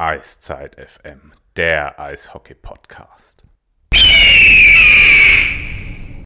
Eiszeit FM, der Eishockey-Podcast.